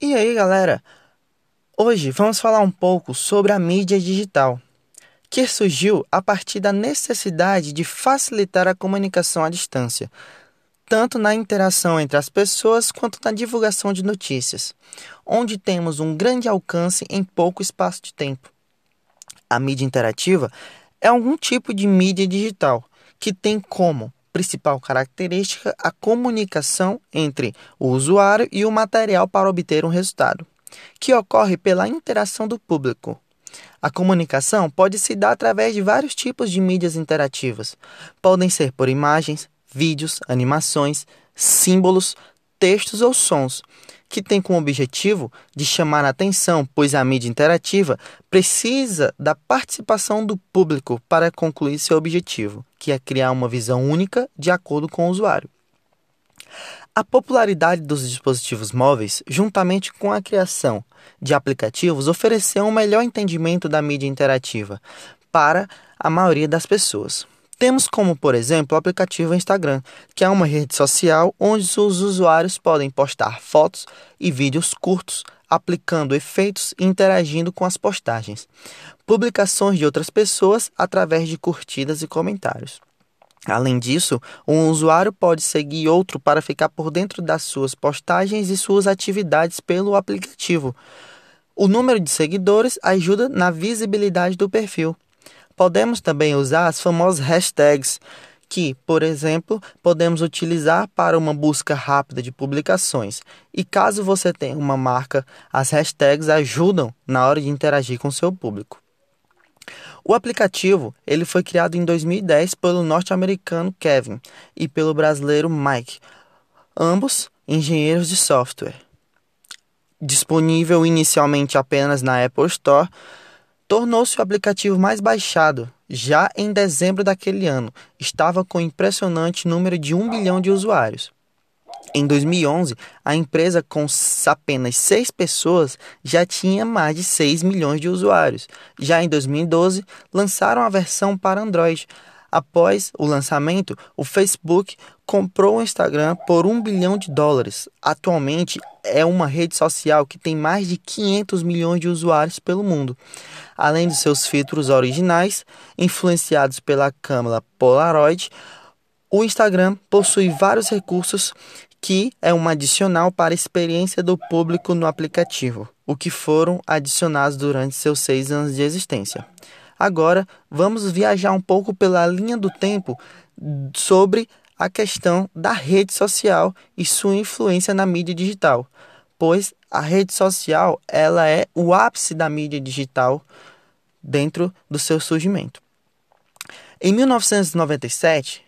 E aí, galera? Hoje vamos falar um pouco sobre a mídia digital, que surgiu a partir da necessidade de facilitar a comunicação à distância, tanto na interação entre as pessoas quanto na divulgação de notícias, onde temos um grande alcance em pouco espaço de tempo. A mídia interativa é algum tipo de mídia digital que tem como principal característica a comunicação entre o usuário e o material para obter um resultado, que ocorre pela interação do público. A comunicação pode se dar através de vários tipos de mídias interativas. Podem ser por imagens, vídeos, animações, símbolos, textos ou sons, que tem como objetivo de chamar a atenção, pois a mídia interativa precisa da participação do público para concluir seu objetivo, que é criar uma visão única de acordo com o usuário. A popularidade dos dispositivos móveis, juntamente com a criação de aplicativos, ofereceu um melhor entendimento da mídia interativa para a maioria das pessoas. Temos como, por exemplo, o aplicativo Instagram, que é uma rede social onde os usuários podem postar fotos e vídeos curtos, aplicando efeitos e interagindo com as postagens. Publicações de outras pessoas através de curtidas e comentários. Além disso, um usuário pode seguir outro para ficar por dentro das suas postagens e suas atividades pelo aplicativo. O número de seguidores ajuda na visibilidade do perfil. Podemos também usar as famosas hashtags, que, por exemplo, podemos utilizar para uma busca rápida de publicações. E caso você tenha uma marca, as hashtags ajudam na hora de interagir com seu público. O aplicativo ele foi criado em 2010 pelo norte-americano Kevin e pelo brasileiro Mike, ambos engenheiros de software. Disponível inicialmente apenas na Apple Store, tornou-se o aplicativo mais baixado. Já em dezembro daquele ano, estava com um impressionante número de 1 bilhão de usuários. Em 2011, a empresa, com apenas seis pessoas, já tinha mais de 6 milhões de usuários. Já em 2012, lançaram a versão para Android. Após o lançamento, o Facebook comprou o Instagram por um bilhão de dólares. Atualmente, é uma rede social que tem mais de 500 milhões de usuários pelo mundo. Além de seus filtros originais, influenciados pela câmera Polaroid, o Instagram possui vários recursos que é um adicional para a experiência do público no aplicativo, o que foram adicionados durante seus seis anos de existência. Agora, vamos viajar um pouco pela linha do tempo sobre a questão da rede social e sua influência na mídia digital, pois a rede social ela é o ápice da mídia digital dentro do seu surgimento. Em 1997,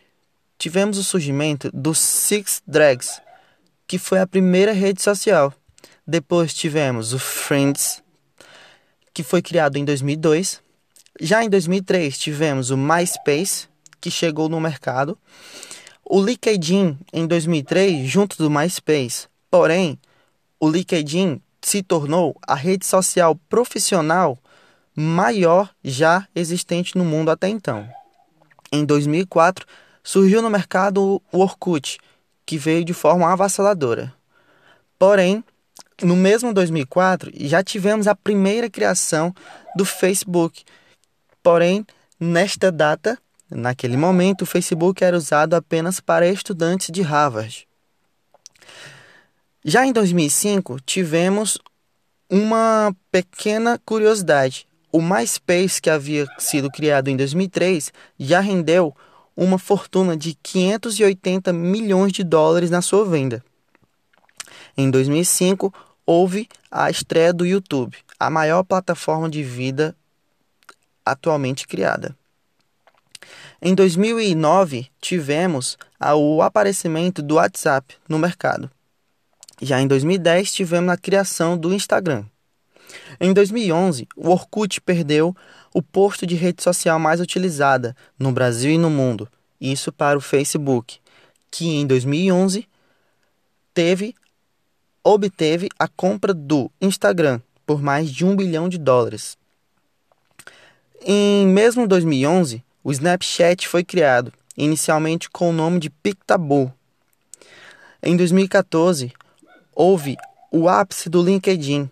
tivemos o surgimento do Six Drags, que foi a primeira rede social. Depois tivemos o Friends, que foi criado em 2002. Já em 2003 tivemos o MySpace, que chegou no mercado. O LinkedIn em 2003 junto do MySpace. Porém, o LinkedIn se tornou a rede social profissional maior já existente no mundo até então. Em 2004, surgiu no mercado o Orkut, que veio de forma avassaladora. Porém, no mesmo 2004, já tivemos a primeira criação do Facebook. Porém, nesta data, naquele momento, o Facebook era usado apenas para estudantes de Harvard. Já em 2005, tivemos uma pequena curiosidade. O MySpace, que havia sido criado em 2003, já rendeu uma fortuna de 580 milhões de dólares na sua venda. Em 2005, houve a estreia do YouTube, a maior plataforma de vida atualmente criada. Em 2009, tivemos o aparecimento do WhatsApp no mercado. Já em 2010, tivemos a criação do Instagram. Em 2011, o Orkut perdeu o posto de rede social mais utilizada no Brasil e no mundo, isso para o Facebook, que em 2011 teve obteve a compra do Instagram por mais de um bilhão de dólares. Em mesmo 2011, o Snapchat foi criado, inicialmente com o nome de Pictable. Em 2014, houve o ápice do LinkedIn,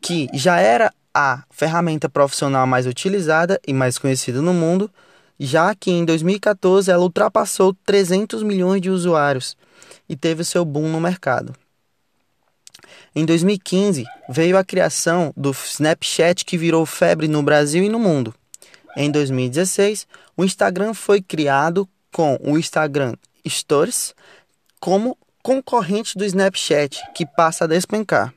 que já era a ferramenta profissional mais utilizada e mais conhecida no mundo, já que em 2014 ela ultrapassou 300 milhões de usuários e teve seu boom no mercado. Em 2015, veio a criação do Snapchat que virou febre no Brasil e no mundo. Em 2016, o Instagram foi criado com o Instagram Stories como concorrente do Snapchat, que passa a despencar.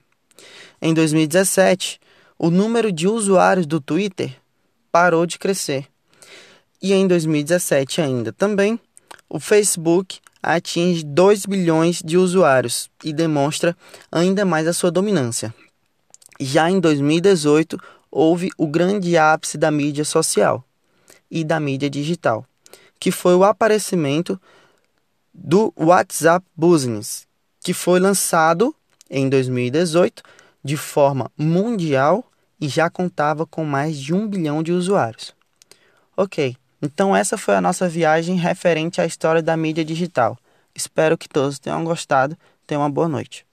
Em 2017, o número de usuários do Twitter parou de crescer. E em 2017 ainda também, o Facebook atinge 2 bilhões de usuários e demonstra ainda mais a sua dominância. Já em 2018, houve o grande ápice da mídia social e da mídia digital, que foi o aparecimento do WhatsApp Business, que foi lançado em 2018 de forma mundial e já contava com mais de um bilhão de usuários. Ok, então essa foi a nossa viagem referente à história da mídia digital. Espero que todos tenham gostado. Tenham uma boa noite.